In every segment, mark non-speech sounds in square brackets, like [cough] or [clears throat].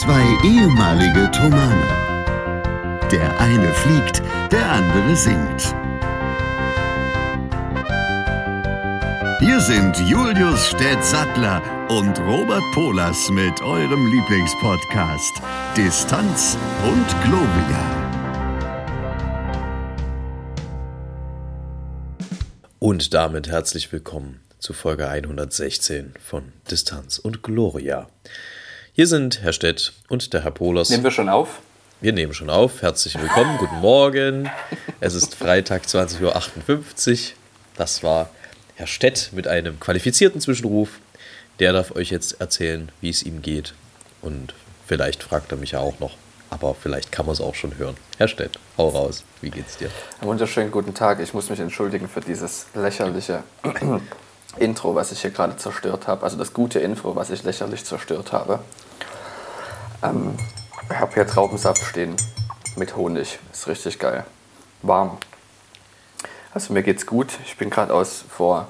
Zwei ehemalige Tomane. Der eine fliegt, der andere singt. Hier sind Julius Städtsattler und Robert Polas mit eurem Lieblingspodcast Distanz und Globia. Und damit herzlich willkommen zu Folge 116 von Distanz und Gloria. Hier sind Herr Stett und der Herr Polos. Nehmen wir schon auf? Wir nehmen schon auf. Herzlich willkommen, guten Morgen. Es ist Freitag 20.58 Uhr. Das war Herr Stett mit einem qualifizierten Zwischenruf. Der darf euch jetzt erzählen, wie es ihm geht. Und vielleicht fragt er mich ja auch noch. Aber vielleicht kann man es auch schon hören. Herr Stett, hau raus. Wie geht's dir? Einen wunderschönen guten Tag. Ich muss mich entschuldigen für dieses lächerliche Intro, was ich hier gerade zerstört habe. Also das gute Intro, was ich lächerlich zerstört habe. Ähm, ich habe hier Traubensaft stehen mit Honig. Ist richtig geil. Warm. Also mir geht's gut. Ich bin gerade aus vor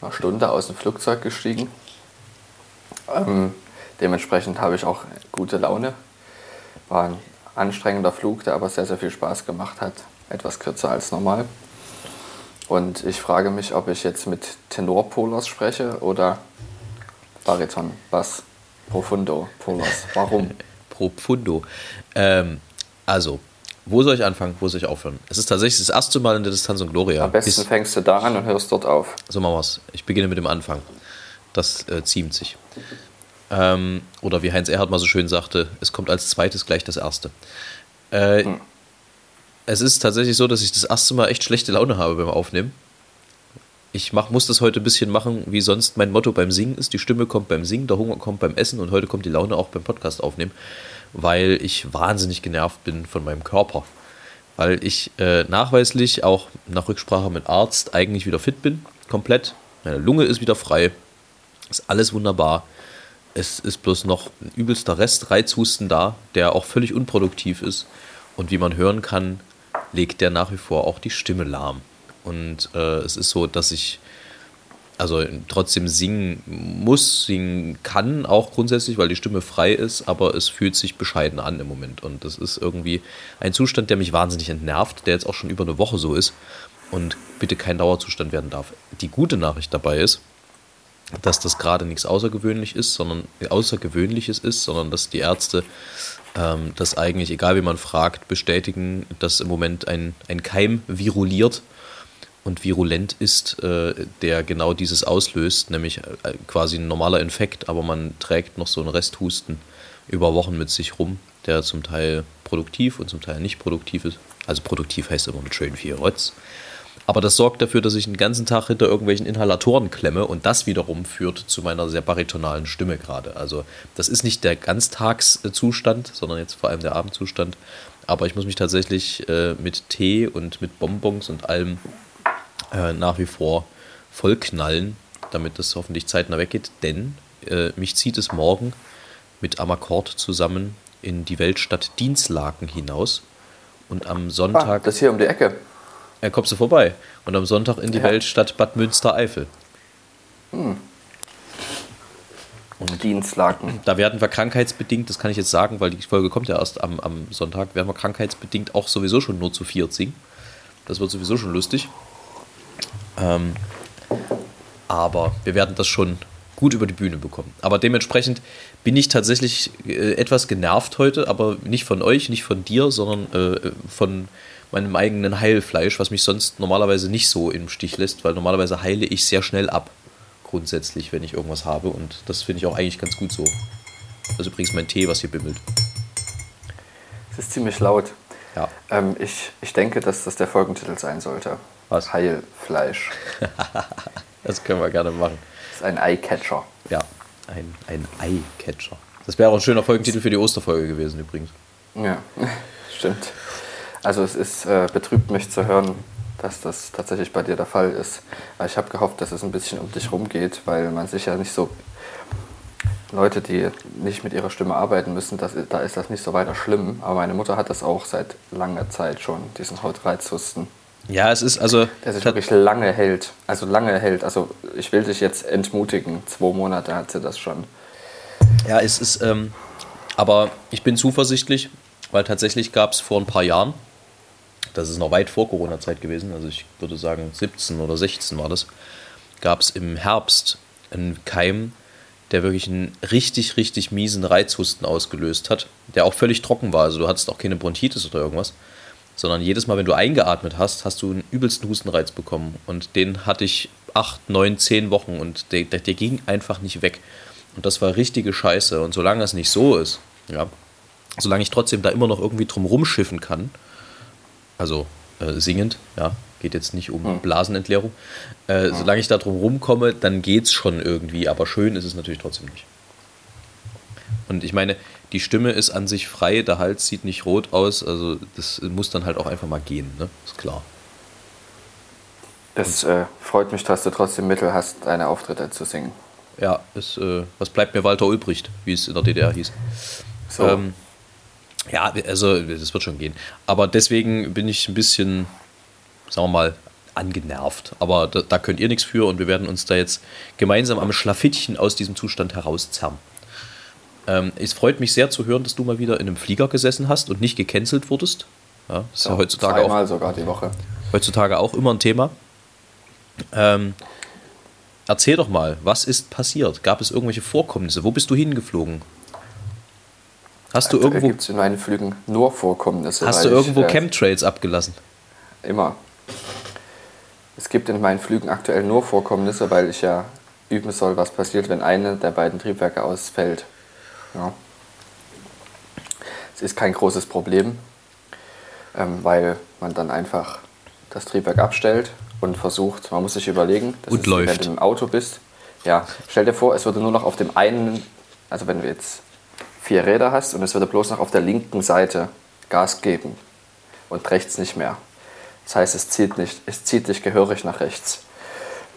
einer Stunde aus dem Flugzeug gestiegen. Ähm, dementsprechend habe ich auch gute Laune. War ein anstrengender Flug, der aber sehr, sehr viel Spaß gemacht hat. Etwas kürzer als normal. Und ich frage mich, ob ich jetzt mit Tenorpolos spreche oder Bariton, Bass, Profundo, Polos. Warum? [laughs] Profundo. Ähm, also, wo soll ich anfangen? Wo soll ich aufhören? Es ist tatsächlich das erste Mal in der Distanz und Gloria. Am besten Bis, fängst du da an und hörst dort auf. so machen wir's. Ich beginne mit dem Anfang. Das äh, ziemt sich. Ähm, oder wie Heinz Erhardt mal so schön sagte, es kommt als zweites gleich das erste. Äh, Hm. Es ist tatsächlich so, dass ich das erste Mal echt schlechte Laune habe beim Aufnehmen. Ich mach, muss das heute ein bisschen machen, wie sonst mein Motto beim Singen ist. Die Stimme kommt beim Singen, der Hunger kommt beim Essen und heute kommt die Laune auch beim Podcast aufnehmen, weil ich wahnsinnig genervt bin von meinem Körper. Weil ich äh, nachweislich auch nach Rücksprache mit Arzt eigentlich wieder fit bin, komplett. Meine Lunge ist wieder frei, ist alles wunderbar. Es ist bloß noch ein übelster Rest Reizhusten da, der auch völlig unproduktiv ist. Und wie man hören kann, legt der nach wie vor auch die Stimme lahm. Und äh, es ist so, dass ich also trotzdem singen muss, singen kann, auch grundsätzlich, weil die Stimme frei ist, aber es fühlt sich bescheiden an im Moment. Und das ist irgendwie ein Zustand, der mich wahnsinnig entnervt, der jetzt auch schon über eine Woche so ist und bitte kein Dauerzustand werden darf. Die gute Nachricht dabei ist, dass das gerade nichts Außergewöhnlich ist, sondern Außergewöhnliches ist, sondern dass die Ärzte ähm, das eigentlich, egal wie man fragt, bestätigen, dass im Moment ein, ein Keim viruliert und virulent ist, äh, der genau dieses auslöst, nämlich äh, quasi ein normaler Infekt, aber man trägt noch so einen Resthusten über Wochen mit sich rum, der zum Teil produktiv und zum Teil nicht produktiv ist. Also produktiv heißt immer mit schön viel Rotz. Aber das sorgt dafür, dass ich den ganzen Tag hinter irgendwelchen Inhalatoren klemme und das wiederum führt zu meiner sehr baritonalen Stimme gerade. Also das ist nicht der Ganztagszustand, sondern jetzt vor allem der Abendzustand. Aber ich muss mich tatsächlich äh, mit Tee und mit Bonbons und allem äh, nach wie vor vollknallen, damit das hoffentlich zeitnah weggeht. Denn äh, mich zieht es morgen mit Amakord zusammen in die Weltstadt Dienstlaken hinaus. Und am Ah, Sonntag das hier um die Ecke. Ja, kommst du vorbei. Und am Sonntag in die Ja. Weltstadt Bad Münstereifel. Dienstlaken. Da werden wir krankheitsbedingt, das kann ich jetzt sagen, weil die Folge kommt ja erst am, am Sonntag, werden wir krankheitsbedingt auch sowieso schon nur zu viert singen. Das wird sowieso schon lustig. Ähm, aber wir werden das schon gut über die Bühne bekommen. Aber dementsprechend bin ich tatsächlich äh, etwas genervt heute, aber nicht von euch, nicht von dir, sondern äh, von meinem eigenen Heilfleisch, was mich sonst normalerweise nicht so im Stich lässt, weil normalerweise heile ich sehr schnell ab, grundsätzlich, wenn ich irgendwas habe. Und das finde ich auch eigentlich ganz gut so. Das ist übrigens mein Tee, was hier bimmelt. Es ist ziemlich laut. Ja. Ähm, ich, ich denke, dass das der Folgentitel sein sollte. Was? Heilfleisch. [laughs] Das können wir gerne machen. Das ist ein Eyecatcher. Ja, ein, ein Eye-Catcher. Das wäre auch ein schöner Folgentitel für die Osterfolge gewesen übrigens. Ja, [laughs] stimmt. Also es ist, äh, betrübt mich zu hören, dass das tatsächlich bei dir der Fall ist. Aber ich habe gehofft, dass es ein bisschen um dich rumgeht, weil man sich ja nicht so... Leute, die nicht mit ihrer Stimme arbeiten müssen, das, da ist das nicht so weiter schlimm. Aber meine Mutter hat das auch seit langer Zeit schon, diesen Hautreizhusten. Ja, es ist also. Der sich wirklich lange hält. Also lange hält. Also ich will dich jetzt entmutigen. Zwei Monate hat sie das schon. Ja, es ist, ähm, Aber ich bin zuversichtlich, weil tatsächlich gab es vor ein paar Jahren, das ist noch weit vor Corona-Zeit gewesen, also ich würde sagen 17 oder 16 war das, gab es im Herbst einen Keim, der wirklich einen richtig, richtig miesen Reizhusten ausgelöst hat, der auch völlig trocken war. Also du hattest auch keine Bronchitis oder irgendwas, sondern jedes Mal, wenn du eingeatmet hast, hast du einen übelsten Hustenreiz bekommen. Und den hatte ich acht, neun, zehn Wochen und der, der, der ging einfach nicht weg. Und das war richtige Scheiße. Und solange es nicht so ist, ja, solange ich trotzdem da immer noch irgendwie drum rumschiffen kann, also äh, singend, ja, geht jetzt nicht um hm. Blasenentleerung, äh, hm. solange ich da drum rumkomme, dann geht es schon irgendwie, aber schön ist es natürlich trotzdem nicht. Und ich meine, die Stimme ist an sich frei, der Hals sieht nicht rot aus, also das muss dann halt auch einfach mal gehen, ne? ist klar. Das äh, freut mich, dass du trotzdem Mittel hast, deine Auftritte zu singen. Ja, es, äh, was bleibt mir Walter Ulbricht, wie es in der DDR hieß. So. Ähm, ja, also das wird schon gehen. Aber deswegen bin ich ein bisschen, sagen wir mal, angenervt. Aber da, da könnt ihr nichts für und wir werden uns da jetzt gemeinsam am Schlafittchen aus diesem Zustand herauszerren. Ähm, es freut mich sehr zu hören, dass du mal wieder in einem Flieger gesessen hast und nicht gecancelt wurdest. Ja, das ist ja, ja heutzutage auch, sogar die Woche. Heutzutage auch immer ein Thema. Ähm, erzähl doch mal, was ist passiert? Gab es irgendwelche Vorkommnisse? Wo bist du hingeflogen? Hast du irgendwo. gibt es in meinen Flügen nur Vorkommnisse. Hast du irgendwo ich, äh, Chemtrails abgelassen? Immer. Es gibt in meinen Flügen aktuell nur Vorkommnisse, weil ich ja üben soll, was passiert, wenn eine der beiden Triebwerke ausfällt. Ja. Es ist kein großes Problem, ähm, weil man dann einfach das Triebwerk abstellt und versucht, man muss sich überlegen, und ist, läuft. wenn du im Auto bist, ja, stell dir vor, es würde nur noch auf dem einen, also wenn du jetzt vier Räder hast und es würde bloß noch auf der linken Seite Gas geben und rechts nicht mehr. Das heißt, es zieht, nicht, es zieht dich gehörig nach rechts.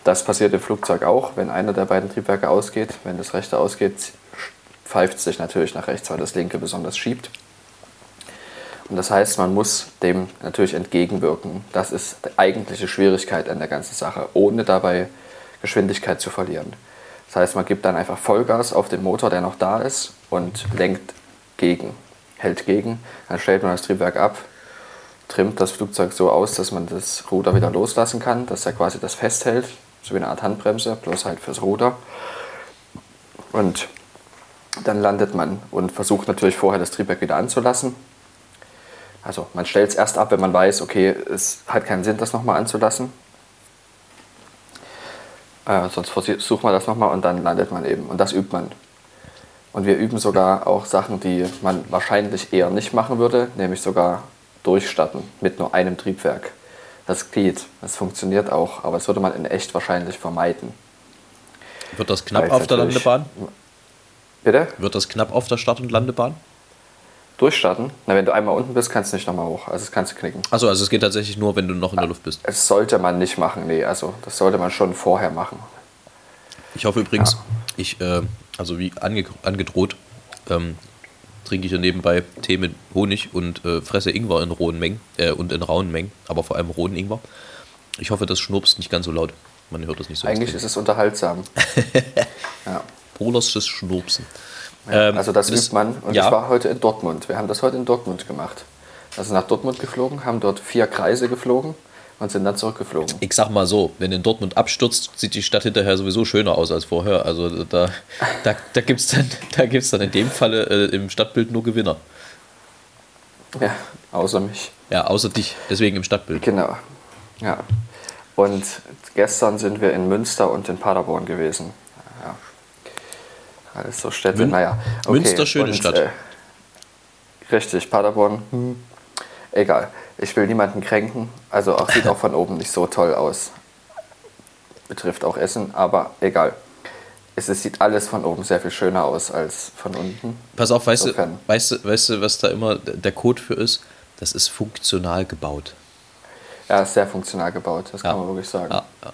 Das passiert im Flugzeug auch, wenn einer der beiden Triebwerke ausgeht. Wenn das rechte ausgeht, pfeift es sich natürlich nach rechts, weil das linke besonders schiebt. Und das heißt, man muss dem natürlich entgegenwirken. Das ist die eigentliche Schwierigkeit an der ganzen Sache, ohne dabei Geschwindigkeit zu verlieren. Das heißt, man gibt dann einfach Vollgas auf den Motor, der noch da ist, und lenkt gegen, hält gegen. Dann stellt man das Triebwerk ab, trimmt das Flugzeug so aus, dass man das Ruder wieder loslassen kann, dass er quasi das festhält, so wie eine Art Handbremse, bloß halt fürs Ruder. Und dann landet man und versucht natürlich vorher das Triebwerk wieder anzulassen also man stellt es erst ab, wenn man weiß, okay, es hat keinen Sinn, das nochmal anzulassen. Äh, sonst versucht man das nochmal und dann landet man eben. Und das übt man. Und wir üben sogar auch Sachen, die man wahrscheinlich eher nicht machen würde, nämlich sogar durchstarten mit nur einem Triebwerk. Das geht, das funktioniert auch, aber das würde man in echt wahrscheinlich vermeiden. Wird das knapp auf der Landebahn? Bitte? Wird das knapp auf der Start- und Landebahn? Durchstarten. Na, wenn du einmal unten bist, kannst du nicht nochmal hoch. Also das kannst du knicken. Achso, also es geht tatsächlich nur, wenn du noch in der Luft bist. Es sollte man nicht machen, nee. Also das sollte man schon vorher machen. Ich hoffe übrigens, ja. ich, äh, also wie ange angedroht, ähm, trinke ich ja nebenbei Tee mit Honig und äh, fresse Ingwer in rohen Mengen äh, und in rauen Mengen, aber vor allem rohen Ingwer. Ich hoffe, das schnurpst nicht ganz so laut. Man hört das nicht so. Eigentlich extrem. ist es unterhaltsam. [laughs] ja. Polarsches Schnurpsen. Ja, ähm, also das, das übt man. Und ja. ich war heute in Dortmund. Wir haben das heute in Dortmund gemacht. Also nach Dortmund geflogen, haben dort vier Kreise geflogen und sind dann zurückgeflogen. Ich sag mal so, wenn in Dortmund abstürzt, sieht die Stadt hinterher sowieso schöner aus als vorher. Also da, da, da gibt es dann, dann in dem Falle äh, im Stadtbild nur Gewinner. Ja, außer mich. Ja, außer dich, deswegen im Stadtbild. Genau. Ja. Und gestern sind wir in Münster und in Paderborn gewesen. Alles so Städte, Mün naja. Okay. Münster, schöne und, Stadt. Äh, richtig, Paderborn, hm, egal. Ich will niemanden kränken, also auch, sieht auch von oben nicht so toll aus. Betrifft auch Essen, aber egal. Es, es, sieht alles von oben sehr viel schöner aus als von unten. Pass auf, weißt, du, weißt, du, weißt du, was da immer der Code für ist? Das ist funktional gebaut. Ja, ist sehr funktional gebaut, das ja. kann man wirklich sagen. Ja, ja.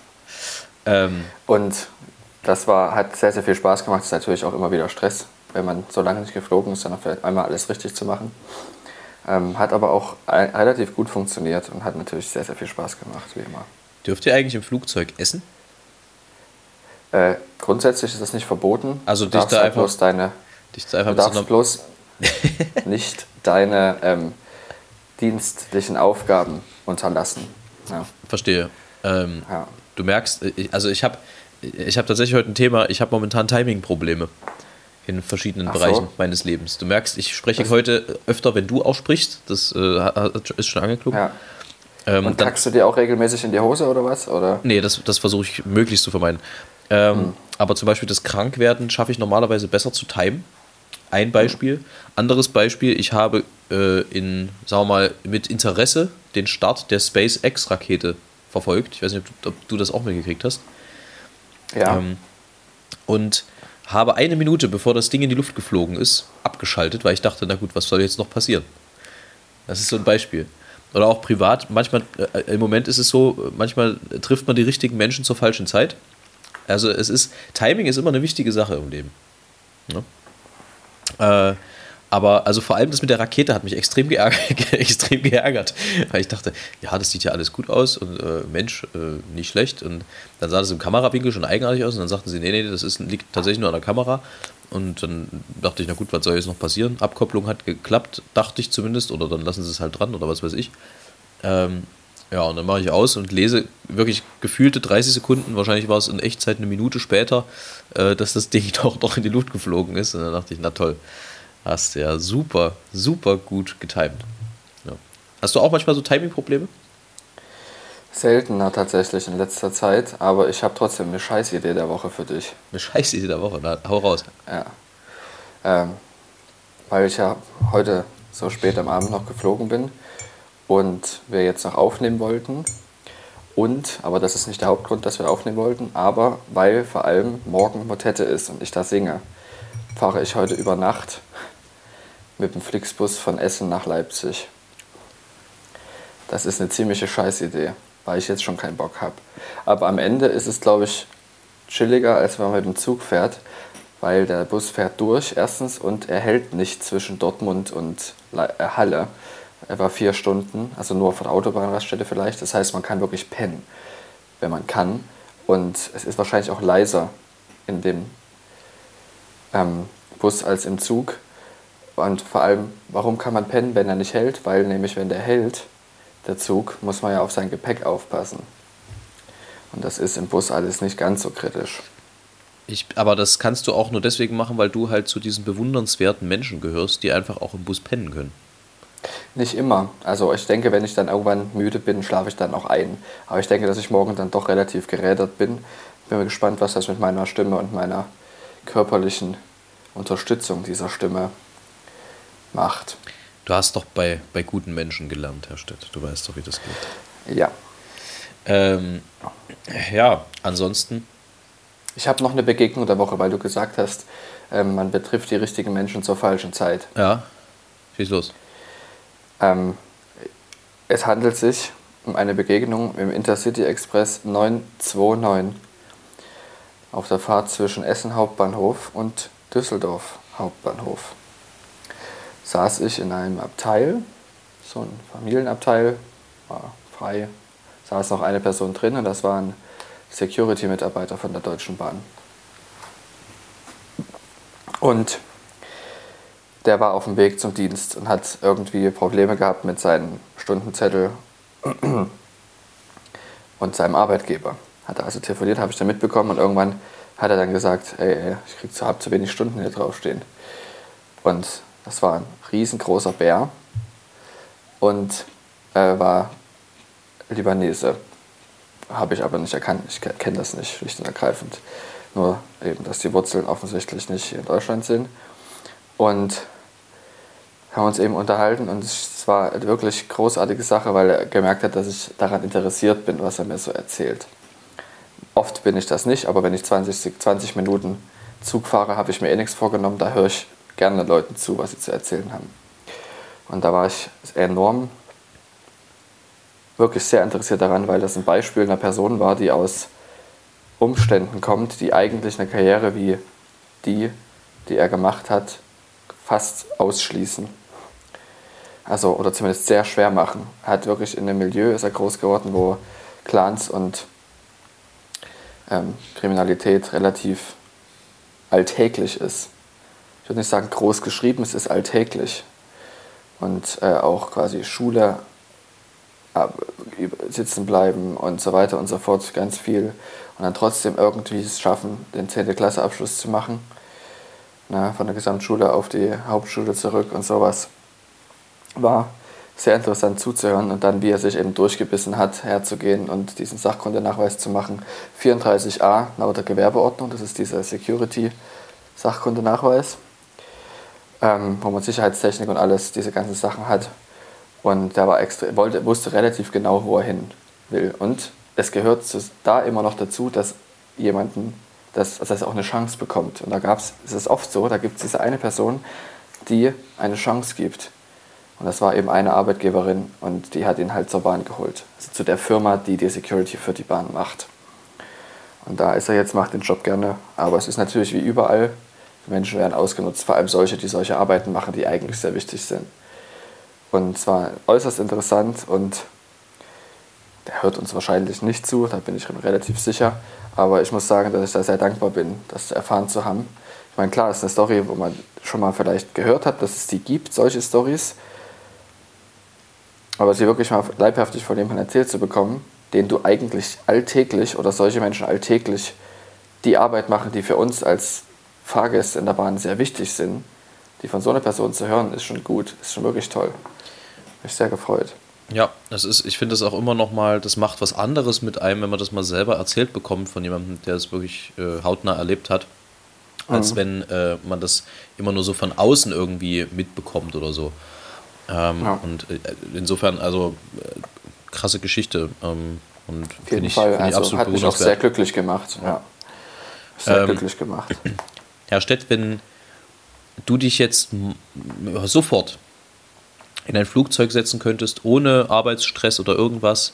Ähm, und das war, hat sehr, sehr viel Spaß gemacht. Das ist natürlich auch immer wieder Stress, wenn man so lange nicht geflogen ist, dann vielleicht einmal alles richtig zu machen. Ähm, hat aber auch relativ gut funktioniert und hat natürlich sehr, sehr viel Spaß gemacht, wie immer. Dürft ihr eigentlich im Flugzeug essen? Äh, grundsätzlich ist das nicht verboten. Also dich da, halt einfach, bloß deine, dich da einfach du darfst bloß [laughs] nicht deine ähm, dienstlichen Aufgaben unterlassen. Ja. Verstehe. Ähm, ja. Du merkst, äh, also ich habe ich hab tatsächlich heute ein Thema, ich habe momentan Timing-Probleme in verschiedenen Ach Bereichen so. meines Lebens. Du merkst, ich spreche das heute öfter, wenn du auch sprichst, das äh, ist schon angeklungen. Ja. Ähm, Und packst du dir auch regelmäßig in die Hose oder was? Oder? Nee, das, das versuche ich möglichst zu vermeiden. Ähm, hm. Aber zum Beispiel das Krankwerden schaffe ich normalerweise besser zu timen. Ein Beispiel. Hm. Anderes Beispiel, ich habe äh, in, sagen wir mal, mit Interesse den Start der SpaceX-Rakete verfolgt. Ich weiß nicht, ob du, ob du, das auch mitgekriegt hast. Ja. Ähm, und habe eine Minute, bevor das Ding in die Luft geflogen ist, abgeschaltet, weil ich dachte, na gut, was soll jetzt noch passieren? Das ist so ein Beispiel. Oder auch privat, manchmal, äh, im Moment ist es so, manchmal trifft man die richtigen Menschen zur falschen Zeit. Also es ist, Timing ist immer eine wichtige Sache im Leben. Ja? Äh, aber also vor allem das mit der Rakete hat mich extrem geärgert, [laughs] extrem geärgert, weil ich dachte, ja, das sieht ja alles gut aus und äh, Mensch, äh, nicht schlecht. Und dann sah das im Kamerawinkel schon eigenartig aus und dann sagten sie, nee, nee, das ist, liegt tatsächlich nur an der Kamera. Und dann dachte ich, na gut, was soll jetzt noch passieren? Abkopplung hat geklappt, dachte ich zumindest, oder dann lassen sie es halt dran oder was weiß ich. Ähm, ja, und dann mache ich aus und lese wirklich gefühlte 30 Sekunden, wahrscheinlich war es in Echtzeit eine Minute später, äh, dass das Ding [laughs] doch noch in die Luft geflogen ist. Und dann dachte ich, na toll. Hast du ja super, super gut getimt. Ja. Hast du auch manchmal so Timing-Probleme? Seltener tatsächlich in letzter Zeit, aber ich habe trotzdem eine Scheißidee der Woche für dich. Eine Scheißidee der Woche, na, hau raus. Ja. Ähm, weil ich ja heute so spät am Abend noch geflogen bin und wir jetzt noch aufnehmen wollten. Und, aber das ist nicht der Hauptgrund, dass wir aufnehmen wollten, aber weil vor allem morgen Motette ist und ich da singe, fahre ich heute über Nacht mit dem Flixbus von Essen nach Leipzig. Das ist eine ziemliche Scheißidee, weil ich jetzt schon keinen Bock habe. Aber am Ende ist es, glaube ich, chilliger, als wenn man mit dem Zug fährt, weil der Bus fährt durch, erstens, und er hält nicht zwischen Dortmund und äh, Halle. Er war vier Stunden, also nur von der Autobahnraststätte vielleicht. Das heißt, man kann wirklich pennen, wenn man kann. Und es ist wahrscheinlich auch leiser in dem ähm, Bus als im Zug. Und vor allem, warum kann man pennen, wenn er nicht hält? Weil nämlich, wenn der hält, der Zug, muss man ja auf sein Gepäck aufpassen. Und das ist im Bus alles nicht ganz so kritisch. Ich, aber das kannst du auch nur deswegen machen, weil du halt zu diesen bewundernswerten Menschen gehörst, die einfach auch im Bus pennen können. Nicht immer. Also ich denke, wenn ich dann irgendwann müde bin, schlafe ich dann auch ein. Aber ich denke, dass ich morgen dann doch relativ gerädert bin. Bin gespannt, was das mit meiner Stimme und meiner körperlichen Unterstützung dieser Stimme macht. Du hast doch bei, bei guten Menschen gelernt, Herr Stett. Du weißt doch, wie das geht. Ja. Ähm, ja, ansonsten. Ich habe noch eine Begegnung der Woche, weil du gesagt hast, ähm, man betrifft die richtigen Menschen zur falschen Zeit. Ja, schieß los. Ähm, es handelt sich um eine Begegnung im Intercity Express 929 auf der Fahrt zwischen Essen Hauptbahnhof und Düsseldorf Hauptbahnhof saß ich in einem Abteil, so ein Familienabteil, war frei, saß noch eine Person drin und das war ein Security-Mitarbeiter von der Deutschen Bahn. Und der war auf dem Weg zum Dienst und hat irgendwie Probleme gehabt mit seinem Stundenzettel [clears throat] und seinem Arbeitgeber. Hat er also telefoniert, habe ich dann mitbekommen und irgendwann hat er dann gesagt, ey, ich krieg zu, hab zu wenig Stunden hier draufstehen. Und das war ein riesengroßer Bär und äh, war Libanese. Habe ich aber nicht erkannt. Ich kenne das nicht, schlicht und ergreifend. Nur eben, dass die Wurzeln offensichtlich nicht hier in Deutschland sind. Und haben uns eben unterhalten und es war eine wirklich großartige Sache, weil er gemerkt hat, dass ich daran interessiert bin, was er mir so erzählt. Oft bin ich das nicht, aber wenn ich 20, 20 Minuten Zug fahre, habe ich mir eh nichts vorgenommen, da höre ich gerne Leuten zu, was sie zu erzählen haben. Und da war ich enorm, wirklich sehr interessiert daran, weil das ein Beispiel einer Person war, die aus Umständen kommt, die eigentlich eine Karriere wie die, die er gemacht hat, fast ausschließen. Also, oder zumindest sehr schwer machen. Er hat wirklich in einem Milieu ist er groß geworden, wo Clans und ähm, Kriminalität relativ alltäglich ist. Ich würde nicht sagen groß geschrieben, es ist alltäglich. Und äh, auch quasi Schule sitzen bleiben und so weiter und so fort, ganz viel. Und dann trotzdem irgendwie es schaffen, den 10. Klasse Abschluss zu machen. Na, von der Gesamtschule auf die Hauptschule zurück und sowas. War sehr interessant zuzuhören und dann, wie er sich eben durchgebissen hat, herzugehen und diesen Sachkundenachweis zu machen. 34a laut der Gewerbeordnung, das ist dieser Security-Sachkundenachweis, ähm, wo man Sicherheitstechnik und alles, diese ganzen Sachen hat. Und der war extra, wollte, wusste relativ genau, wo er hin will. Und es gehört zu, da immer noch dazu, dass jemanden, dass, dass er auch eine Chance bekommt. Und da gab es, es ist oft so, da gibt es diese eine Person, die eine Chance gibt. Und das war eben eine Arbeitgeberin und die hat ihn halt zur Bahn geholt. Also zu der Firma, die die Security für die Bahn macht. Und da ist er jetzt, macht den Job gerne. Aber es ist natürlich wie überall, Menschen werden ausgenutzt, vor allem solche, die solche Arbeiten machen, die eigentlich sehr wichtig sind. Und zwar äußerst interessant und der hört uns wahrscheinlich nicht zu, da bin ich relativ sicher. Aber ich muss sagen, dass ich da sehr dankbar bin, das erfahren zu haben. Ich meine, klar, es ist eine Story, wo man schon mal vielleicht gehört hat, dass es die gibt, solche Stories. Aber sie wirklich mal leibhaftig von jemandem erzählt zu bekommen, den du eigentlich alltäglich oder solche Menschen alltäglich die Arbeit machen, die für uns als Fahrgäste in der Bahn sehr wichtig sind, die von so einer Person zu hören, ist schon gut, ist schon wirklich toll mich sehr gefreut. Ja, das ist, ich finde das auch immer noch mal, das macht was anderes mit einem, wenn man das mal selber erzählt bekommt von jemandem, der es wirklich äh, hautnah erlebt hat, als mhm. wenn äh, man das immer nur so von außen irgendwie mitbekommt oder so. Ähm, ja. Und äh, insofern, also äh, krasse Geschichte. Ähm, und Auf jeden ich, Fall, also, absolut hat mich auch sehr glücklich gemacht. Ja. Sehr ähm, glücklich gemacht. [clears throat] Herr Stett, wenn du dich jetzt sofort in ein Flugzeug setzen könntest, ohne Arbeitsstress oder irgendwas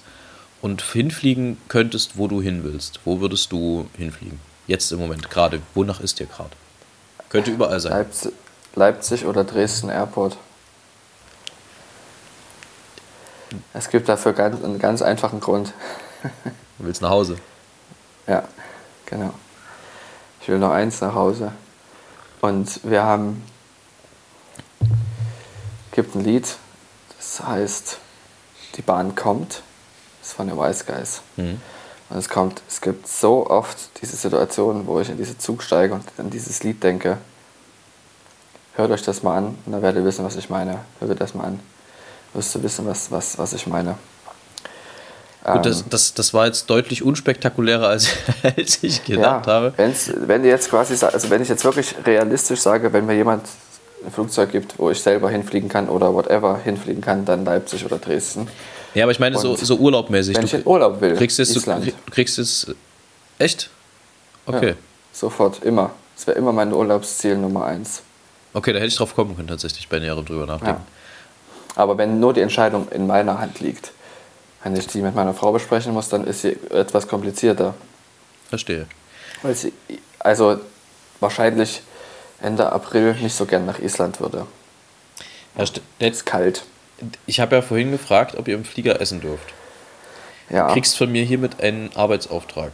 und hinfliegen könntest, wo du hin willst, wo würdest du hinfliegen? Jetzt im Moment, gerade. Wonach ist dir gerade? Könnte überall sein. Leipzig, Leipzig oder Dresden Airport. Es gibt dafür ganz, einen ganz einfachen Grund. Du willst nach Hause? Ja, genau. Ich will noch eins nach Hause. Und wir haben gibt ein Lied, das heißt Die Bahn kommt. Das ist von den Wise Guys. Mhm. Und es kommt, es gibt so oft diese Situationen, wo ich in diesen Zug steige und an dieses Lied denke. Hört euch das mal an und dann werdet ihr wissen, was ich meine. Hört euch das mal an. Wirst du wissen, was, was, was ich meine. Gut, das, ähm, das, das war jetzt deutlich unspektakulärer, als, [laughs] als ich gedacht ja, habe. Wenn's, wenn jetzt quasi, also wenn ich jetzt wirklich realistisch sage, wenn mir jemand ein Flugzeug gibt, wo ich selber hinfliegen kann oder whatever hinfliegen kann, dann Leipzig oder Dresden. Ja, aber ich meine so, so urlaubmäßig. Wenn du ich in Urlaub will, kriegst es, Island. Du kriegst es echt? Okay. Ja, sofort, immer. Das wäre immer mein Urlaubsziel Nummer eins. Okay, da hätte ich drauf kommen können tatsächlich bei näherem drüber nachdenken. Ja. Aber wenn nur die Entscheidung in meiner Hand liegt, wenn ich die mit meiner Frau besprechen muss, dann ist sie etwas komplizierter. Verstehe. Weil sie, also wahrscheinlich Ende April nicht so gern nach Island würde. Herr St ist kalt. Ich habe ja vorhin gefragt, ob ihr im Flieger essen dürft. Ja. Du kriegst von mir hiermit einen Arbeitsauftrag.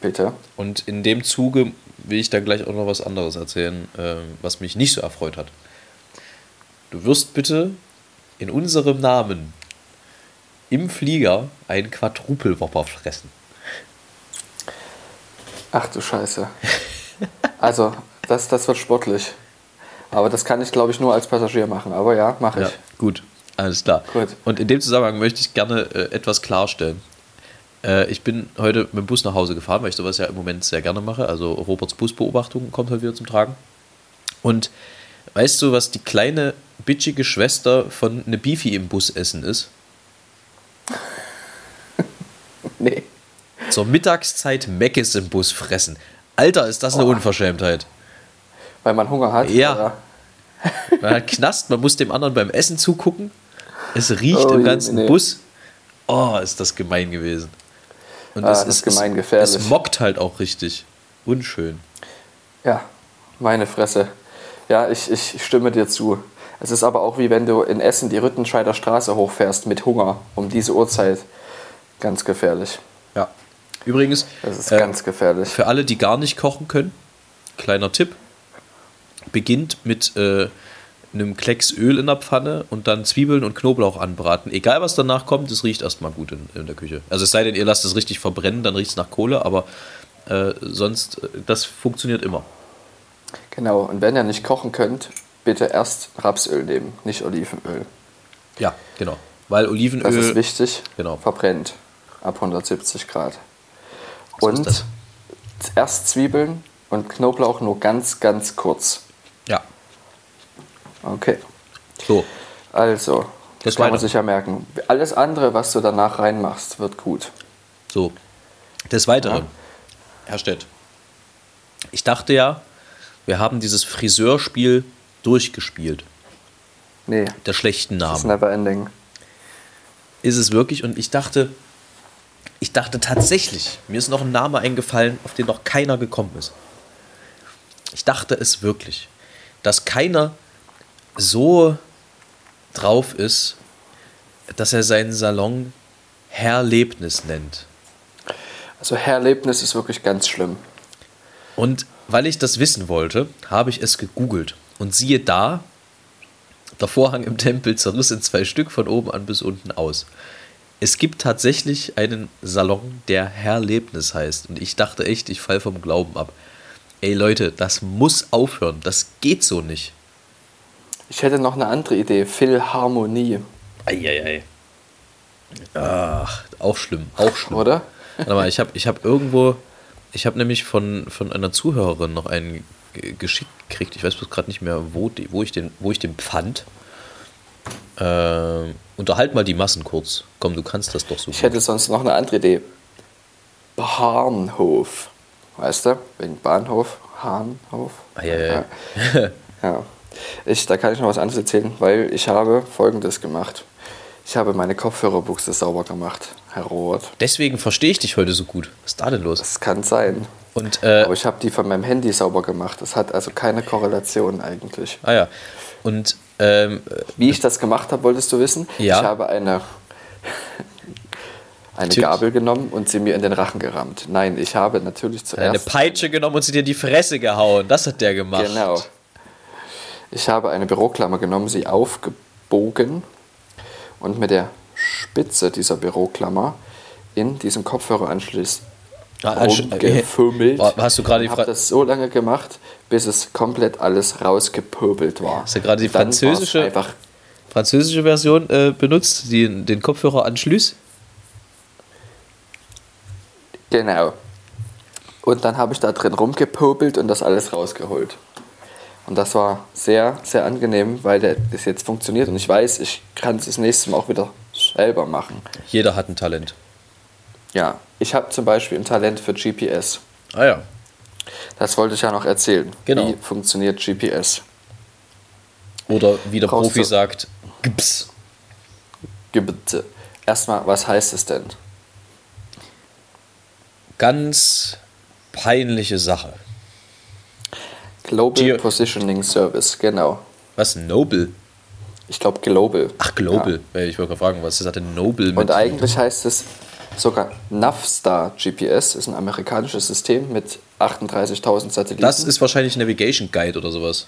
Bitte. Und in dem Zuge will ich da gleich auch noch was anderes erzählen, äh, was mich nicht so erfreut hat. Du wirst bitte in unserem Namen im Flieger einen Quadrupelwopper fressen. Ach du Scheiße. Also, das, das wird sportlich. Aber das kann ich, glaube ich, nur als Passagier machen. Aber ja, mache ich. Ja, gut, alles klar. Gut. Und in dem Zusammenhang möchte ich gerne äh, etwas klarstellen. Äh, ich bin heute mit dem Bus nach Hause gefahren, weil ich sowas ja im Moment sehr gerne mache. Also Roberts Busbeobachtung kommt heute wieder zum Tragen. Und weißt du, was die kleine, bitchige Schwester von eine Beefy im Bus essen ist? nee. Zur Mittagszeit Meckes im Bus fressen. Alter, ist das eine oh. Unverschämtheit. Weil man Hunger hat? Ja. Oder? Man hat Knast, man muss dem anderen beim Essen zugucken. Es riecht oh, im ganzen nee. Bus. Oh, ist das gemein gewesen. Und ah, es ist gemein gefährlich. Es mockt halt auch richtig. Unschön. Ja, meine Fresse. Ja, ich, ich stimme dir zu. Es ist aber auch wie wenn du in Essen die Rüttenscheider Straße hochfährst mit Hunger um diese Uhrzeit. Ganz gefährlich. Ja. Übrigens, das ist äh, ganz gefährlich. Für alle, die gar nicht kochen können, kleiner Tipp: beginnt mit äh, einem Klecks Öl in der Pfanne und dann Zwiebeln und Knoblauch anbraten. Egal was danach kommt, es riecht erstmal gut in, in der Küche. Also es sei denn, ihr lasst es richtig verbrennen, dann riecht es nach Kohle, aber äh, sonst, äh, das funktioniert immer. Genau, und wenn ihr nicht kochen könnt, bitte erst Rapsöl nehmen, nicht Olivenöl. Ja, genau. Weil Olivenöl. Das ist wichtig. Genau. Verbrennt ab 170 Grad. Ist und erst Zwiebeln und Knoblauch nur ganz, ganz kurz. Ja, Okay. so. Also, Das kann man weiter. sich ja merken. Alles andere, was du danach reinmachst, wird gut. So. Des Weiteren, Ja. Herr Stett. Ich dachte ja, wir haben dieses Friseurspiel durchgespielt. Nee, Der schlechten das ist Namen. never ending. Ist es wirklich? Und ich dachte, ich dachte tatsächlich, mir ist noch ein Name eingefallen, auf den noch keiner gekommen ist. Ich dachte es wirklich, dass keiner so drauf ist, dass er seinen Salon Herrlebnis nennt. Also Herrlebnis ist wirklich ganz schlimm. Und weil ich das wissen wollte, habe ich es gegoogelt. Und siehe da, der Vorhang im Tempel zerriss in zwei Stück von oben an bis unten aus. Es gibt tatsächlich einen Salon, der Herrlebnis heißt. Und ich dachte echt, ich falle vom Glauben ab. Ey Leute, das muss aufhören. Das geht so nicht. Ich hätte noch eine andere Idee. Philharmonie, Eieiei. Ach, auch schlimm, auch schlimm. oder? Warte mal, ich habe ich hab irgendwo, ich habe nämlich von, von einer Zuhörerin noch einen ge- geschickt gekriegt. Ich weiß bloß gerade nicht mehr, wo, die, wo, ich den, wo ich den fand. Ähm, unterhalt mal die Massen kurz. Komm, du kannst das doch so Ich hätte sonst noch eine andere Idee. Bahnhof. Weißt du? Wegen Bahnhof. Hahnhof. Eieiei. Ja. ja. Ich, da kann ich noch was anderes erzählen, weil ich habe folgendes gemacht. Ich habe meine Kopfhörerbuchse sauber gemacht, Herr Roth. Deswegen verstehe ich dich heute so gut. Was ist da denn los? Das kann sein. Und, äh, Aber ich habe die von meinem Handy sauber gemacht. Das hat also keine Korrelation eigentlich. ah ja. Und, ähm, Wie ich das gemacht habe, wolltest du wissen? Ja. Ich habe eine, eine. Gabel genommen und sie mir in den Rachen gerammt. Nein, ich habe natürlich zuerst. eine Peitsche genommen und sie dir in die Fresse gehauen. Das hat der gemacht. Genau. Ich habe eine Büroklammer genommen, sie aufgebogen und mit der Spitze dieser Büroklammer in diesem Kopfhöreranschluss Ah, rumgefummelt. Hast du gerade die Ich habe das so lange gemacht, bis es komplett alles rausgepöbelt war. Hast du gerade die französische- Einfach, französische Version äh, benutzt, die, den Kopfhörer anschließt? genau. Und dann habe ich da drin rumgepöbelt und das alles rausgeholt. Und das war sehr, sehr angenehm, weil das jetzt funktioniert. Und ich weiß, ich kann es das nächste Mal auch wieder selber machen. Jeder hat ein Talent. Ja, ich habe zum Beispiel ein Talent für GPS. Ah ja. Das wollte ich ja noch erzählen. Genau. Wie funktioniert GPS? Oder wie der Brauchst Profi sagt, Gips. Bitte. Erstmal, was heißt es denn? Ganz peinliche Sache. Global Geo- Positioning Service, genau. Was? Noble? Ich glaube Global. Ach, Global. Äh, Ich wollte gerade fragen, was hat denn Noble mit? Und eigentlich heißt es sogar Navstar GPS, ist ein amerikanisches System mit 38.000 Satelliten. das ist wahrscheinlich Navigation Guide oder sowas.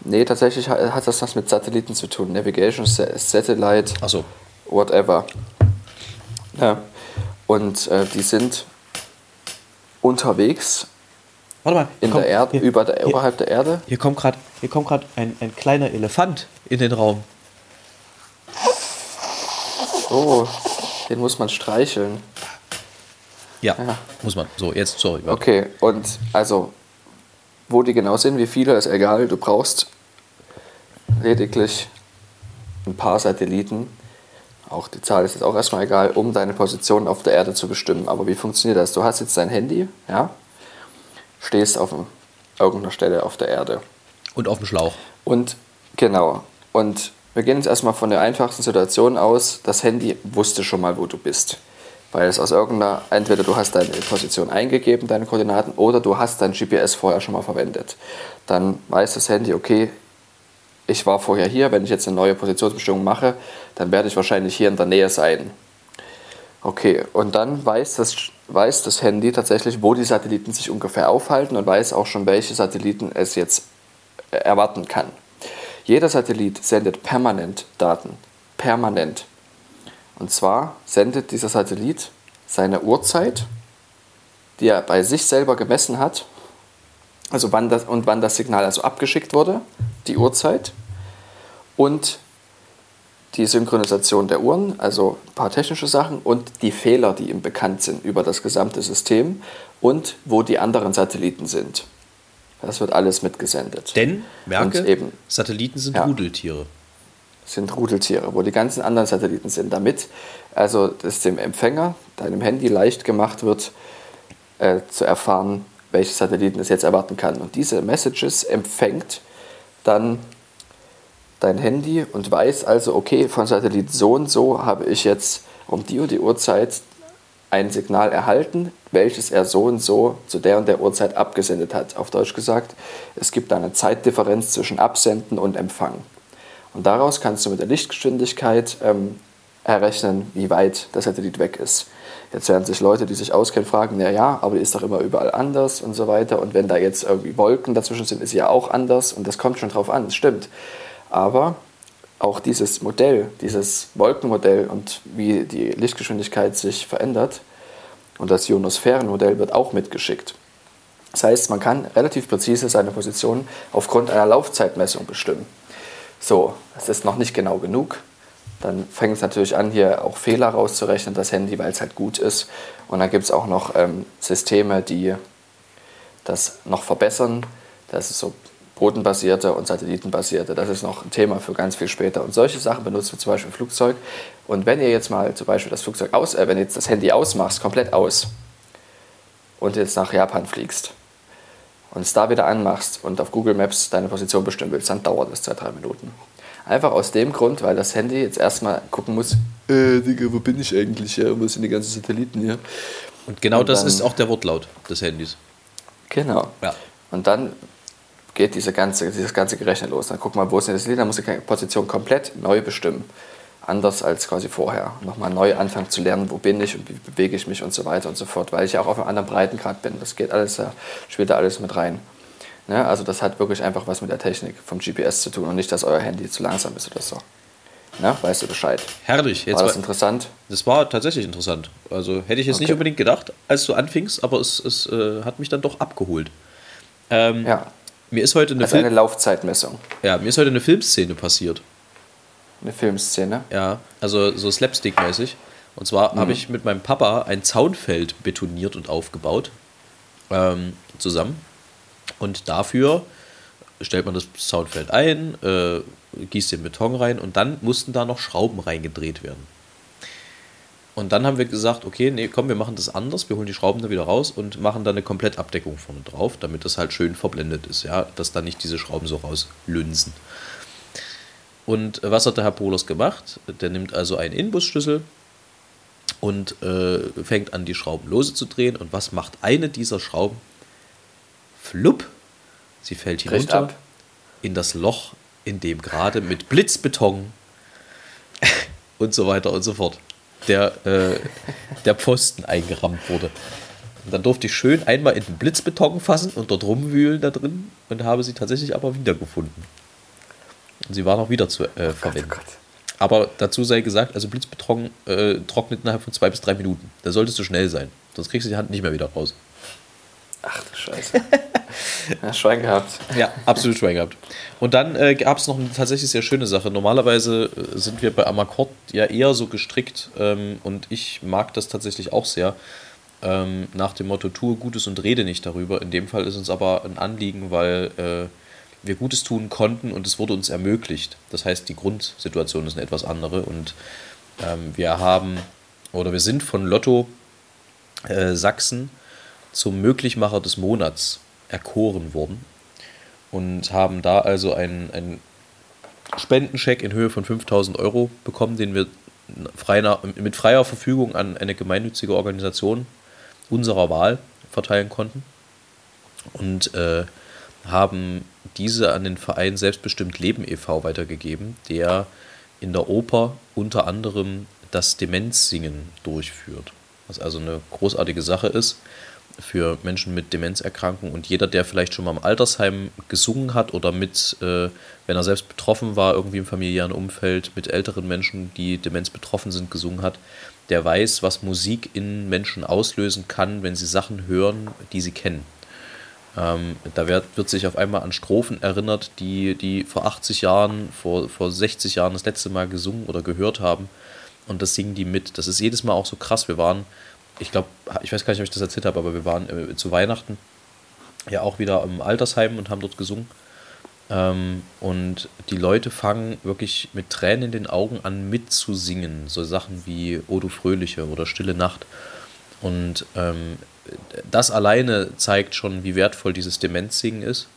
nee, tatsächlich ha- hat das was mit Satelliten zu tun. Navigation, Sa- Satellite, Achso. whatever. Ja. Und äh, die sind unterwegs Warte mal. in komm, der Erde, hier, über der, hier, oberhalb der Erde. hier kommt gerade ein, ein kleiner Elefant in den Raum. Oh, den muss man streicheln. Ja, Ja. muss man. So, jetzt, sorry. warte. Okay, und also, wo die genau sind, wie viele, ist egal. Du brauchst lediglich ein paar Satelliten. Auch die Zahl ist jetzt auch erstmal egal, um deine Position auf der Erde zu bestimmen. Aber wie funktioniert das? Du hast jetzt dein Handy, ja, stehst auf irgendeiner Stelle auf der Erde. Und auf dem Schlauch. Und genau. Und wir gehen jetzt erstmal von der einfachsten Situation aus. Das Handy wusste schon mal, wo du bist. Weil es aus irgendeiner, entweder du hast deine Position eingegeben, deine Koordinaten, oder du hast dein GPS vorher schon mal verwendet. Dann weiß das Handy, okay, ich war vorher hier, wenn ich jetzt eine neue Positionsbestimmung mache, dann werde ich wahrscheinlich hier in der Nähe sein. Okay, und dann weiß das weiß das Handy tatsächlich, wo die Satelliten sich ungefähr aufhalten und weiß auch schon, welche Satelliten es jetzt erwarten kann. Jeder Satellit sendet permanent Daten. Permanent. Und zwar sendet dieser Satellit seine Uhrzeit, die er bei sich selber gemessen hat, also wann das, und wann das Signal also abgeschickt wurde, die Uhrzeit und die Synchronisation der Uhren, also ein paar technische Sachen und die Fehler, die ihm bekannt sind über das gesamte System und wo die anderen Satelliten sind. Das wird alles mitgesendet. Denn, merke, eben, Satelliten sind ja, Rudeltiere. Sind Rudeltiere, wo die ganzen anderen Satelliten sind, damit also es dem Empfänger, deinem Handy leicht gemacht wird, äh, zu erfahren, welche Satelliten es jetzt erwarten kann. Und diese Messages empfängt dann dein Handy und weiß also, okay, von Satellit so und so habe ich jetzt um die und die Uhrzeit ein Signal erhalten, welches er so und so zu der und der Uhrzeit abgesendet hat. Auf Deutsch gesagt, es gibt eine Zeitdifferenz zwischen Absenden und Empfangen. Und daraus kannst du mit der Lichtgeschwindigkeit ähm, errechnen, wie weit der Satellit weg ist. Jetzt werden sich Leute, die sich auskennen, fragen, na ja, aber ist doch immer überall anders und so weiter. Und wenn da jetzt irgendwie Wolken dazwischen sind, ist ja auch anders. Und das kommt schon drauf an, das stimmt. Aber auch dieses Modell, dieses Wolkenmodell und wie die Lichtgeschwindigkeit sich verändert und das Ionosphärenmodell wird auch mitgeschickt. Das heißt, man kann relativ präzise seine Position aufgrund einer Laufzeitmessung bestimmen. So, das ist noch nicht genau genug. Dann fängt es natürlich an, hier auch Fehler rauszurechnen, das Handy, weil es halt gut ist. Und dann gibt es auch noch ähm, Systeme, die das noch verbessern. Das ist so bodenbasierte und satellitenbasierte. Das ist noch ein Thema für ganz viel später. Und solche Sachen benutzen wir zum Beispiel im Flugzeug. Und wenn ihr jetzt mal zum Beispiel das Flugzeug aus, äh, wenn jetzt das Handy ausmachst, komplett aus und jetzt nach Japan fliegst und es da wieder anmachst und auf Google Maps deine Position bestimmen willst, dann dauert das zwei, drei Minuten. Einfach aus dem Grund, weil das Handy jetzt erstmal gucken muss, äh, Digga, wo bin ich eigentlich hier? Wo sind die ganzen Satelliten hier? Und genau und das dann, ist auch der Wortlaut des Handys. Genau. Ja. Und dann geht diese ganze, dieses ganze Gerechnet los. Dann guck mal, wo ist denn das Lied? Dann muss ich die Position komplett neu bestimmen. Anders als quasi vorher. Nochmal neu anfangen zu lernen, wo bin ich und wie bewege ich mich und so weiter und so fort, weil ich ja auch auf einem anderen Breitengrad bin. Das geht alles, spielt da alles mit rein. Ne? Also das hat wirklich einfach was mit der Technik vom GPS zu tun und nicht, dass euer Handy zu langsam ist oder so. Na, weißt du Bescheid. Herrlich. Jetzt war das war, interessant? Das war tatsächlich interessant. Also hätte ich jetzt okay. nicht unbedingt gedacht, als du anfingst, aber es, es äh, hat mich dann doch abgeholt. Ähm, ja. Mir ist heute eine, also eine Laufzeitmessung. Ja, mir ist heute eine Filmszene passiert. Eine Filmszene? Ja, also so Slapstick-mäßig. Und zwar mhm. habe ich mit meinem Papa ein Zaunfeld betoniert und aufgebaut. Ähm, zusammen. Und dafür stellt man das Zaunfeld ein, äh, gießt den Beton rein und dann mussten da noch Schrauben reingedreht werden. Und dann haben wir gesagt, okay, nee, komm, wir machen das anders. Wir holen die Schrauben da wieder raus und machen da eine Komplettabdeckung vorne drauf, damit das halt schön verblendet ist, ja, dass da nicht diese Schrauben so rauslünsen. Und was hat der Herr Polos gemacht? Der nimmt also einen Inbusschlüssel und äh, fängt an, die Schrauben lose zu drehen. Und was macht eine dieser Schrauben? Flupp! Sie fällt hinunter in das Loch, in dem gerade mit Blitzbeton [laughs] und so weiter und so fort der, äh, der Pfosten eingerammt wurde. Und dann durfte ich schön einmal in den Blitzbeton fassen und dort rumwühlen da drin und habe sie tatsächlich aber wiedergefunden. Und sie war noch wieder zu äh, verwenden. Oh Gott, oh Gott. Aber dazu sei gesagt, also Blitzbeton äh, trocknet innerhalb von zwei bis drei Minuten. Da solltest du schnell sein, sonst kriegst du die Hand nicht mehr wieder raus. Ach du Scheiße. [laughs] ja, Schwein gehabt. Ja, absolut Schwein gehabt. Und dann äh, gab es noch eine tatsächlich sehr schöne Sache. Normalerweise äh, sind wir bei Amakord ja eher so gestrickt ähm, und ich mag das tatsächlich auch sehr. Ähm, nach dem Motto, tue Gutes und rede nicht darüber. In dem Fall ist uns aber ein Anliegen, weil äh, wir Gutes tun konnten und es wurde uns ermöglicht. Das heißt, die Grundsituation ist eine etwas andere und ähm, wir haben oder wir sind von Lotto äh, Sachsen zum Möglichmacher des Monats erkoren worden und haben da also einen, einen Spendencheck in Höhe von 5000 Euro bekommen, den wir frei nach, mit freier Verfügung an eine gemeinnützige Organisation unserer Wahl verteilen konnten und äh, haben diese an den Verein Selbstbestimmt Leben e.V. weitergegeben, der in der Oper unter anderem das Demenzsingen durchführt. was also eine großartige Sache ist für Menschen mit Demenzerkrankungen. Und jeder, der vielleicht schon mal im Altersheim gesungen hat oder mit, äh, wenn er selbst betroffen war, irgendwie im familiären Umfeld, mit älteren Menschen, die Demenz betroffen sind, gesungen hat, der weiß, was Musik in Menschen auslösen kann, wenn sie Sachen hören, die sie kennen. Ähm, da wird, wird sich auf einmal an Strophen erinnert, die, die vor 80 Jahren, vor, vor 60 Jahren das letzte Mal gesungen oder gehört haben. Und das singen die mit. Das ist jedes Mal auch so krass. Wir waren ich glaube, ich weiß gar nicht, ob ich das erzählt habe, aber wir waren äh, zu Weihnachten ja auch wieder im Altersheim und haben dort gesungen. Ähm, und die Leute fangen wirklich mit Tränen in den Augen an mitzusingen. So Sachen wie O du Fröhliche oder Stille Nacht. Und ähm, das alleine zeigt schon, wie wertvoll dieses Demenzsingen ist.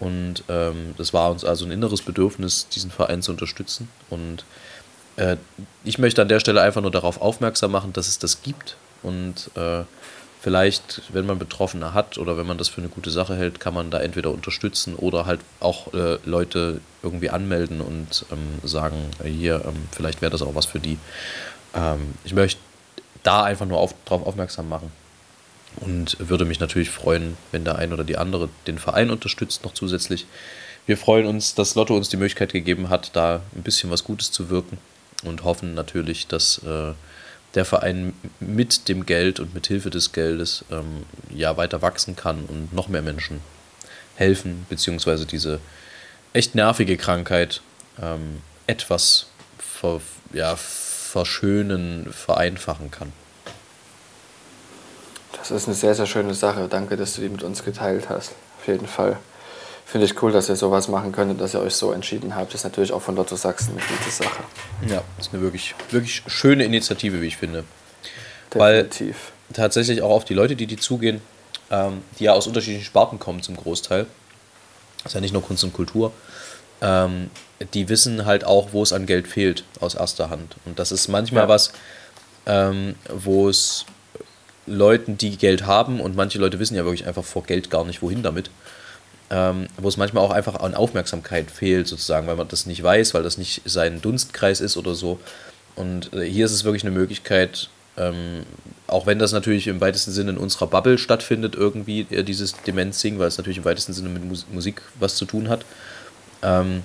Und ähm, das war uns also ein inneres Bedürfnis, diesen Verein zu unterstützen. Und äh, ich möchte an der Stelle einfach nur darauf aufmerksam machen, dass es das gibt und äh, vielleicht, wenn man Betroffene hat oder wenn man das für eine gute Sache hält, kann man da entweder unterstützen oder halt auch äh, Leute irgendwie anmelden und ähm, sagen, äh, hier, ähm, vielleicht wäre das auch was für die. Ähm, ich möchte da einfach nur auf, darauf aufmerksam machen und würde mich natürlich freuen, wenn der ein oder die andere den Verein unterstützt, noch zusätzlich. Wir freuen uns, dass Lotto uns die Möglichkeit gegeben hat, da ein bisschen was Gutes zu wirken und hoffen natürlich, dass äh, der Verein mit dem Geld und mit Hilfe des Geldes ähm, ja weiter wachsen kann und noch mehr Menschen helfen, beziehungsweise diese echt nervige Krankheit ähm, etwas ver, ja, verschönen, vereinfachen kann. Das ist eine sehr, sehr schöne Sache. Danke, dass du die mit uns geteilt hast. Auf jeden Fall. Finde ich cool, dass ihr sowas machen könnt und dass ihr euch so entschieden habt. Das ist natürlich auch von Lotto Sachsen eine gute Sache. Ja, das ist eine wirklich, wirklich schöne Initiative, wie ich finde. Definitiv. Weil tatsächlich auch auf die Leute, die die zugehen, ähm, die ja aus unterschiedlichen Sparten kommen zum Großteil, das ist ja nicht nur Kunst und Kultur, ähm, die wissen halt auch, wo es an Geld fehlt aus erster Hand. Und das ist manchmal ja. was, ähm, wo es Leuten, die Geld haben, und manche Leute wissen ja wirklich einfach vor Geld gar nicht, wohin damit, ähm, wo es manchmal auch einfach an Aufmerksamkeit fehlt, sozusagen, weil man das nicht weiß, weil das nicht sein Dunstkreis ist oder so. Und äh, hier ist es wirklich eine Möglichkeit, ähm, auch wenn das natürlich im weitesten Sinne in unserer Bubble stattfindet, irgendwie äh, dieses Demenzing, weil es natürlich im weitesten Sinne mit Mus Musik was zu tun hat, ähm,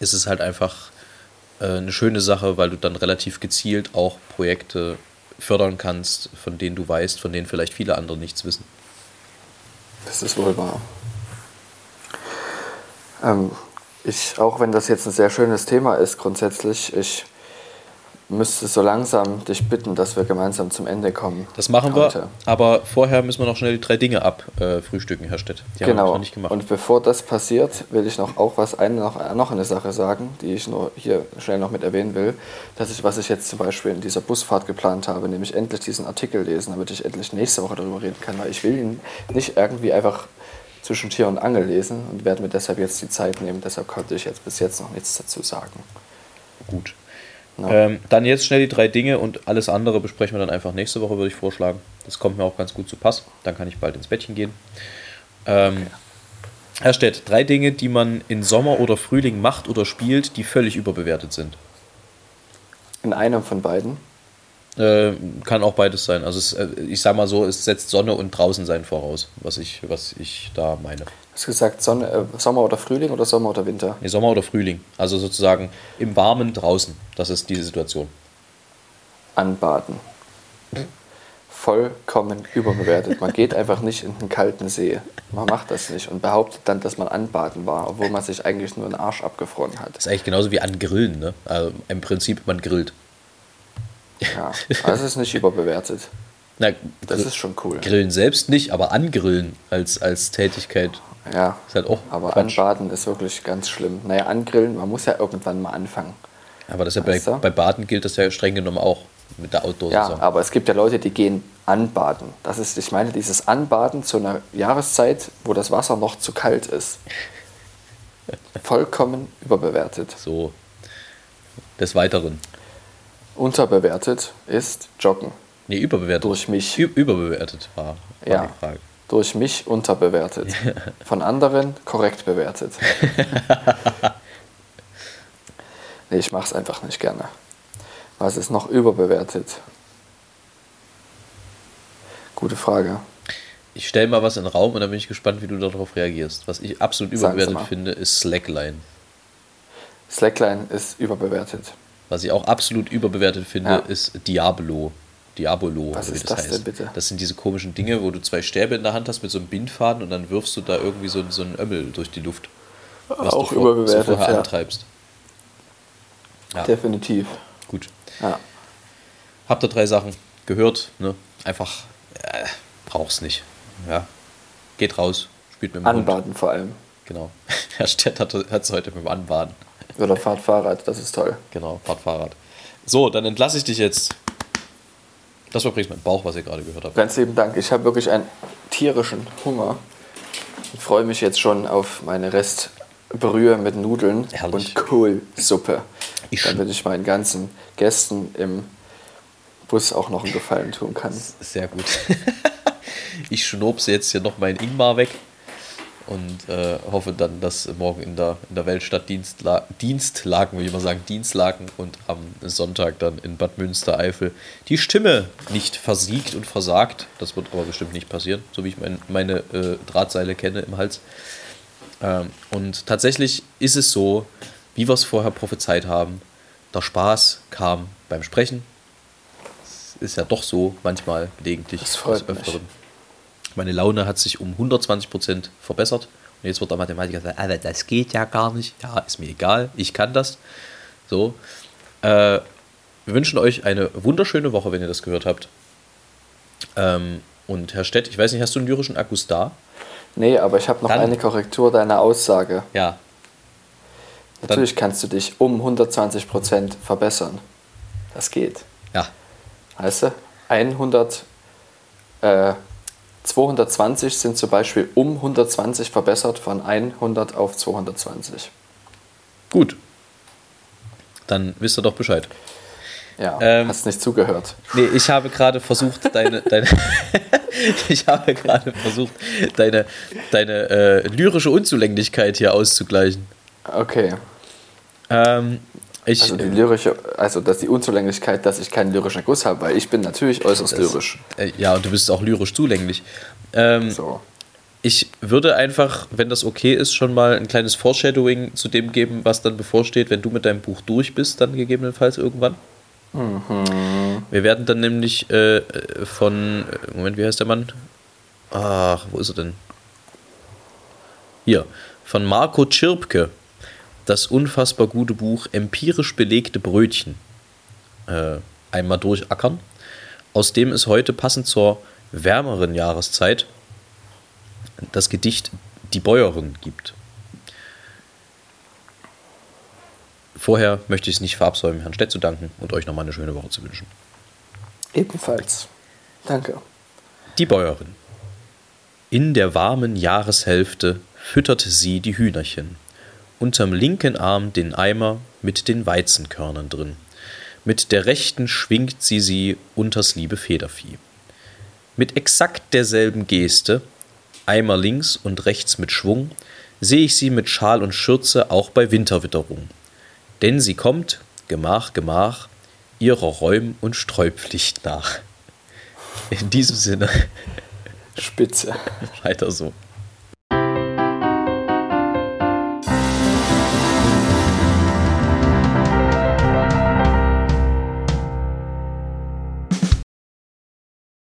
ist es halt einfach äh, eine schöne Sache, weil du dann relativ gezielt auch Projekte fördern kannst, von denen du weißt, von denen vielleicht viele andere nichts wissen. Das ist wohl wahr. Ähm, ich, auch wenn das jetzt ein sehr schönes Thema ist, grundsätzlich, ich müsste so langsam dich bitten, dass wir gemeinsam zum Ende kommen. Das machen heute. wir, aber vorher müssen wir noch schnell die drei Dinge abfrühstücken, Herr Stett. Die genau. noch nicht gemacht. Und bevor das passiert, will ich noch auch was eine, noch, noch eine Sache sagen, die ich nur hier schnell noch mit erwähnen will, dass ich, was ich jetzt zum Beispiel in dieser Busfahrt geplant habe, nämlich endlich diesen Artikel lesen, damit ich endlich nächste Woche darüber reden kann, weil ich will ihn nicht irgendwie einfach zwischen Tier und Angel lesen und werde mir deshalb jetzt die Zeit nehmen. Deshalb konnte ich jetzt bis jetzt noch nichts dazu sagen. Gut. No. Ähm, dann jetzt schnell die drei Dinge und alles andere besprechen wir dann einfach nächste Woche, würde ich vorschlagen. Das kommt mir auch ganz gut zu Pass. Dann kann ich bald ins Bettchen gehen. Ähm, okay. Herr Stett, drei Dinge, die man in Sommer oder Frühling macht oder spielt, die völlig überbewertet sind. In einem von beiden? Äh, kann auch beides sein. Also es, äh, ich sag mal so, es setzt Sonne und draußen sein voraus, was ich, was ich da meine. Hast du gesagt Sonne, äh, Sommer oder Frühling oder Sommer oder Winter? Nee, Sommer oder Frühling. Also sozusagen im Warmen draußen. Das ist diese Situation. Anbaden. Vollkommen überbewertet. Man geht einfach nicht in den kalten See. Man macht das nicht und behauptet dann, dass man anbaden war, obwohl man sich eigentlich nur den Arsch abgefroren hat. Das ist eigentlich genauso wie angrillen. Ne? Also Im Prinzip, man grillt. Ja, das ist nicht überbewertet. Na, das ist schon cool. Grillen selbst nicht, aber angrillen als, als Tätigkeit. Ja, ist halt auch aber Quatsch. anbaden ist wirklich ganz schlimm. Naja, angrillen, man muss ja irgendwann mal anfangen. Aber das ja bei, bei Baden gilt das ja streng genommen auch mit der Outdoor-Saison. Ja, aber es gibt ja Leute, die gehen anbaden. Das ist, ich meine, dieses Anbaden zu einer Jahreszeit, wo das Wasser noch zu kalt ist. [laughs] Vollkommen überbewertet. So. Des Weiteren. Unterbewertet ist Joggen. Nee, überbewertet. Durch mich. Ü überbewertet war, war ja, die Frage. Durch mich unterbewertet. [laughs] Von anderen korrekt bewertet. [laughs] nee, ich mach's einfach nicht gerne. Was ist noch überbewertet? Gute Frage. Ich stelle mal was in den Raum und dann bin ich gespannt, wie du darauf reagierst. Was ich absolut überbewertet finde, ist Slackline. Slackline ist überbewertet. Was ich auch absolut überbewertet finde, Ja. ist Diablo. Diabolo, Was ist das, das heißt. denn bitte? Das sind diese komischen Dinge, wo du zwei Stäbe in der Hand hast mit so einem Bindfaden und dann wirfst du da irgendwie so, so einen Ömmel durch die Luft. Was Auch du vor, so überbewertet, vorher ja. antreibst. Ja, Definitiv. gut. Ja. Habt ihr drei Sachen gehört? Ne? Einfach, äh, brauch's nicht. Ja. Geht raus, spielt mit dem Hund. Anbaden vor allem. Genau. [laughs] Herr Stett hat es heute mit dem Anbaden. Oder fahrt Fahrrad, das ist toll. Genau, fahrt Fahrrad. So, dann entlasse ich dich jetzt. Das war übrigens mein Bauch, was ihr gerade gehört habt. Ganz lieben Dank. Ich habe wirklich einen tierischen Hunger. Ich freue mich jetzt schon auf meine Restbrühe mit Nudeln Herrlich. und Kohlsuppe. Ich- damit ich meinen ganzen Gästen im Bus auch noch einen Gefallen tun kann. Sehr gut. [laughs] ich schnobse jetzt hier noch meinen Ingmar weg und äh, hoffe dann, dass morgen in der, in der Weltstadt Dienstla Dienstlaken, wie ich mal sagen, Dienstlaken und am Sonntag dann in Bad Münstereifel die Stimme nicht versiegt und versagt. Das wird aber bestimmt nicht passieren, so wie ich mein, meine äh, Drahtseile kenne im Hals. Ähm, und tatsächlich ist es so, wie wir es vorher prophezeit haben, der Spaß kam beim Sprechen. Es ist ja doch so, manchmal gelegentlich Das freut des Öfteren. Meine Laune hat sich um 120% verbessert. Und jetzt wird der Mathematiker sagen, aber das geht ja gar nicht. Ja, ist mir egal, ich kann das. So. Äh, wir wünschen euch eine wunderschöne Woche, wenn ihr das gehört habt. Ähm, und Herr Stett, ich weiß nicht, hast du einen lyrischen Akkus da? Nee, aber ich habe noch Dann- eine Korrektur deiner Aussage. Ja. Natürlich kannst du dich um 120% verbessern. Das geht. Ja. Weißt du? 100, äh, 220 sind zum Beispiel um 120 verbessert von 100 auf 220. Gut. Dann wisst ihr doch Bescheid. Ja, Ähm, hast nicht zugehört. Nee, ich habe gerade versucht, deine, deine [laughs] ich habe gerade versucht, deine, deine äh, lyrische Unzulänglichkeit hier auszugleichen. Okay. Ähm, ich, Also die lyrische, also dass die Unzulänglichkeit, dass ich keinen lyrischen Guss habe, weil ich bin natürlich äußerst das- lyrisch. Äh, ja, und du bist auch lyrisch zulänglich. Ähm, So. Ich würde einfach, wenn das okay ist, schon mal ein kleines Foreshadowing zu dem geben, was dann bevorsteht, wenn du mit deinem Buch durch bist, dann gegebenenfalls irgendwann. Wir werden dann nämlich äh, von, äh, Moment, wie heißt der Mann? Ach, wo ist er denn? Hier, von Marco Tschirpke, das unfassbar gute Buch Empirisch belegte Brötchen äh, einmal durchackern, aus dem es heute passend zur wärmeren Jahreszeit das Gedicht Die Bäuerin gibt. Vorher möchte ich es nicht verabsäumen, Herrn Stett zu danken und euch nochmal eine schöne Woche zu wünschen. Ebenfalls. Danke. Die Bäuerin. In der warmen Jahreshälfte fütterte sie die Hühnerchen. Unterm linken Arm den Eimer mit den Weizenkörnern drin. Mit der rechten schwingt sie sie unters liebe Federvieh. Mit exakt derselben Geste, Eimer links und rechts mit Schwung, sehe ich sie mit Schal und Schürze auch bei Winterwitterung. Denn sie kommt, Gemach, Gemach, ihrer Räum- und Streupflicht nach. In diesem Sinne, Spitze. weiter so.